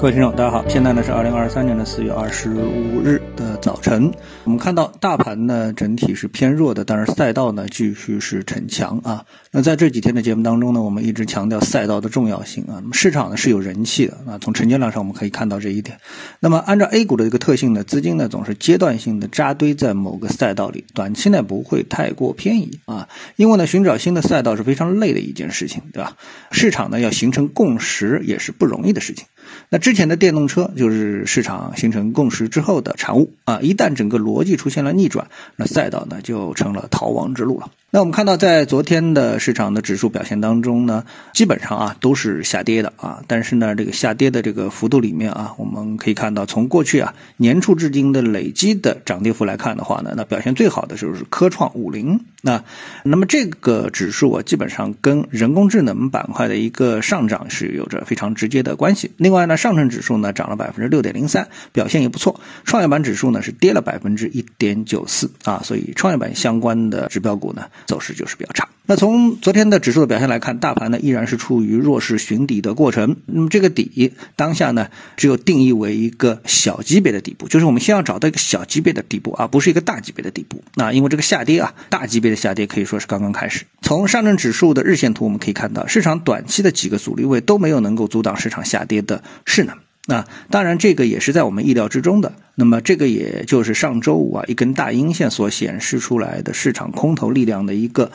各位听众，大家好，现在呢是二零二三年的四月二十五日的早晨。我们看到大盘呢整体是偏弱的，但是赛道呢继续是逞强啊。那在这几天的节目当中呢，我们一直强调赛道的重要性啊。那么市场呢是有人气的啊，从成交量上我们可以看到这一点。那么按照 A 股的一个特性呢，资金呢总是阶段性的扎堆在某个赛道里，短期内不会太过偏移啊。因为呢寻找新的赛道是非常累的一件事情，对吧？市场呢要形成共识也是不容易的事情。那这之前的电动车就是市场形成共识之后的产物啊，一旦整个逻辑出现了逆转，那赛道呢就成了逃亡之路了。那我们看到，在昨天的市场的指数表现当中呢，基本上啊都是下跌的啊，但是呢，这个下跌的这个幅度里面啊，我们可以看到，从过去啊年初至今的累积的涨跌幅来看的话呢，那表现最好的就是科创五零那那么这个指数啊，基本上跟人工智能板块的一个上涨是有着非常直接的关系。另外呢，上证指数呢涨了百分之六点零三，表现也不错。创业板指数呢是跌了百分之一点九四啊，所以创业板相关的指标股呢。走势就是比较差。那从昨天的指数的表现来看，大盘呢依然是处于弱势寻底的过程。那么这个底当下呢，只有定义为一个小级别的底部，就是我们先要找到一个小级别的底部，而不是一个大级别的底部。那因为这个下跌啊，大级别的下跌可以说是刚刚开始。从上证指数的日线图我们可以看到，市场短期的几个阻力位都没有能够阻挡市场下跌的势能。那当然，这个也是在我们意料之中的。那么，这个也就是上周五啊一根大阴线所显示出来的市场空头力量的一个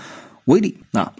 威力啊。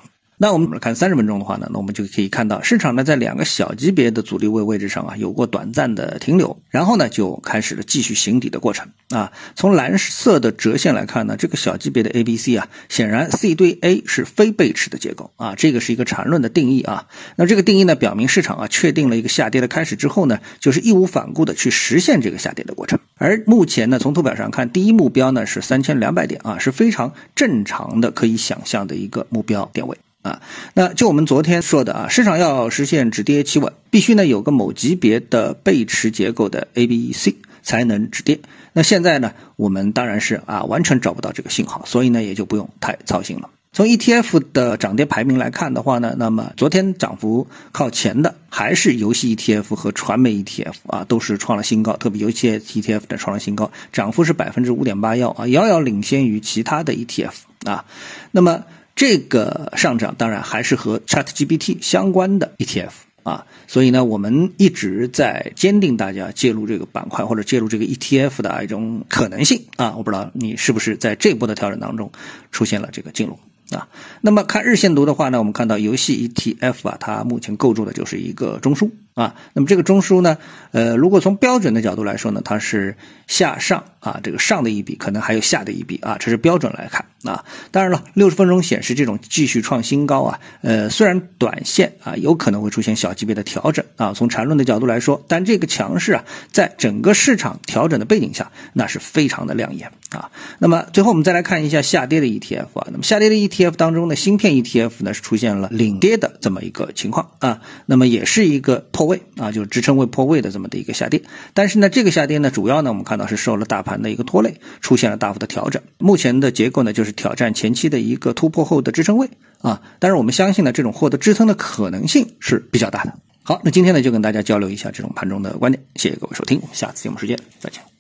那我们看三十分钟的话呢，那我们就可以看到市场呢在两个小级别的阻力位位置上啊有过短暂的停留，然后呢就开始了继续行底的过程啊。从蓝色的折线来看呢，这个小级别的 A、B、C 啊，显然 C 对 A 是非背驰的结构啊，这个是一个缠论的定义啊。那这个定义呢表明市场啊确定了一个下跌的开始之后呢，就是义无反顾的去实现这个下跌的过程。而目前呢，从图表上看，第一目标呢是三千两百点啊，是非常正常的可以想象的一个目标点位。啊，那就我们昨天说的啊，市场要实现止跌企稳，必须呢有个某级别的背驰结构的 A、B E、C 才能止跌。那现在呢，我们当然是啊完全找不到这个信号，所以呢也就不用太操心了。从 ETF 的涨跌排名来看的话呢，那么昨天涨幅靠前的还是游戏 ETF 和传媒 ETF 啊，都是创了新高，特别游戏 ETF 的创了新高，涨幅是百分之五点八幺啊，遥遥领先于其他的 ETF 啊。那么这个上涨当然还是和 ChatGPT 相关的 ETF 啊，所以呢，我们一直在坚定大家介入这个板块或者介入这个 ETF 的一种可能性啊。我不知道你是不是在这波的调整当中出现了这个进入。啊，那么看日线图的话呢，我们看到游戏 ETF 啊，它目前构筑的就是一个中枢啊。那么这个中枢呢，呃，如果从标准的角度来说呢，它是下上啊，这个上的一笔可能还有下的一笔啊，这是标准来看啊。当然了，六十分钟显示这种继续创新高啊，呃，虽然短线啊有可能会出现小级别的调整啊，从缠论的角度来说，但这个强势啊，在整个市场调整的背景下，那是非常的亮眼啊。那么最后我们再来看一下下跌的 ETF 啊，那么下跌的 ETF。当中的芯片 ETF 呢是出现了领跌的这么一个情况啊，那么也是一个破位啊，就是支撑位破位的这么的一个下跌。但是呢，这个下跌呢，主要呢我们看到是受了大盘的一个拖累，出现了大幅的调整。目前的结构呢就是挑战前期的一个突破后的支撑位啊，但是我们相信呢，这种获得支撑的可能性是比较大的。好，那今天呢就跟大家交流一下这种盘中的观点，谢谢各位收听，下次节目时间再见。